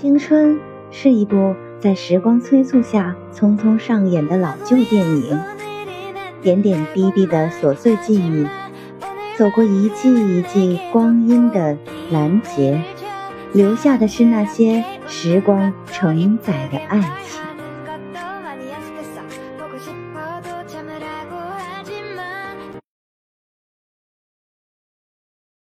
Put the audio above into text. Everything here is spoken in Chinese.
青春是一部在时光催促下匆匆上演的老旧电影。点点滴滴的琐碎记忆走过一季一季光阴的拦截留下的是那些时光承载的爱情。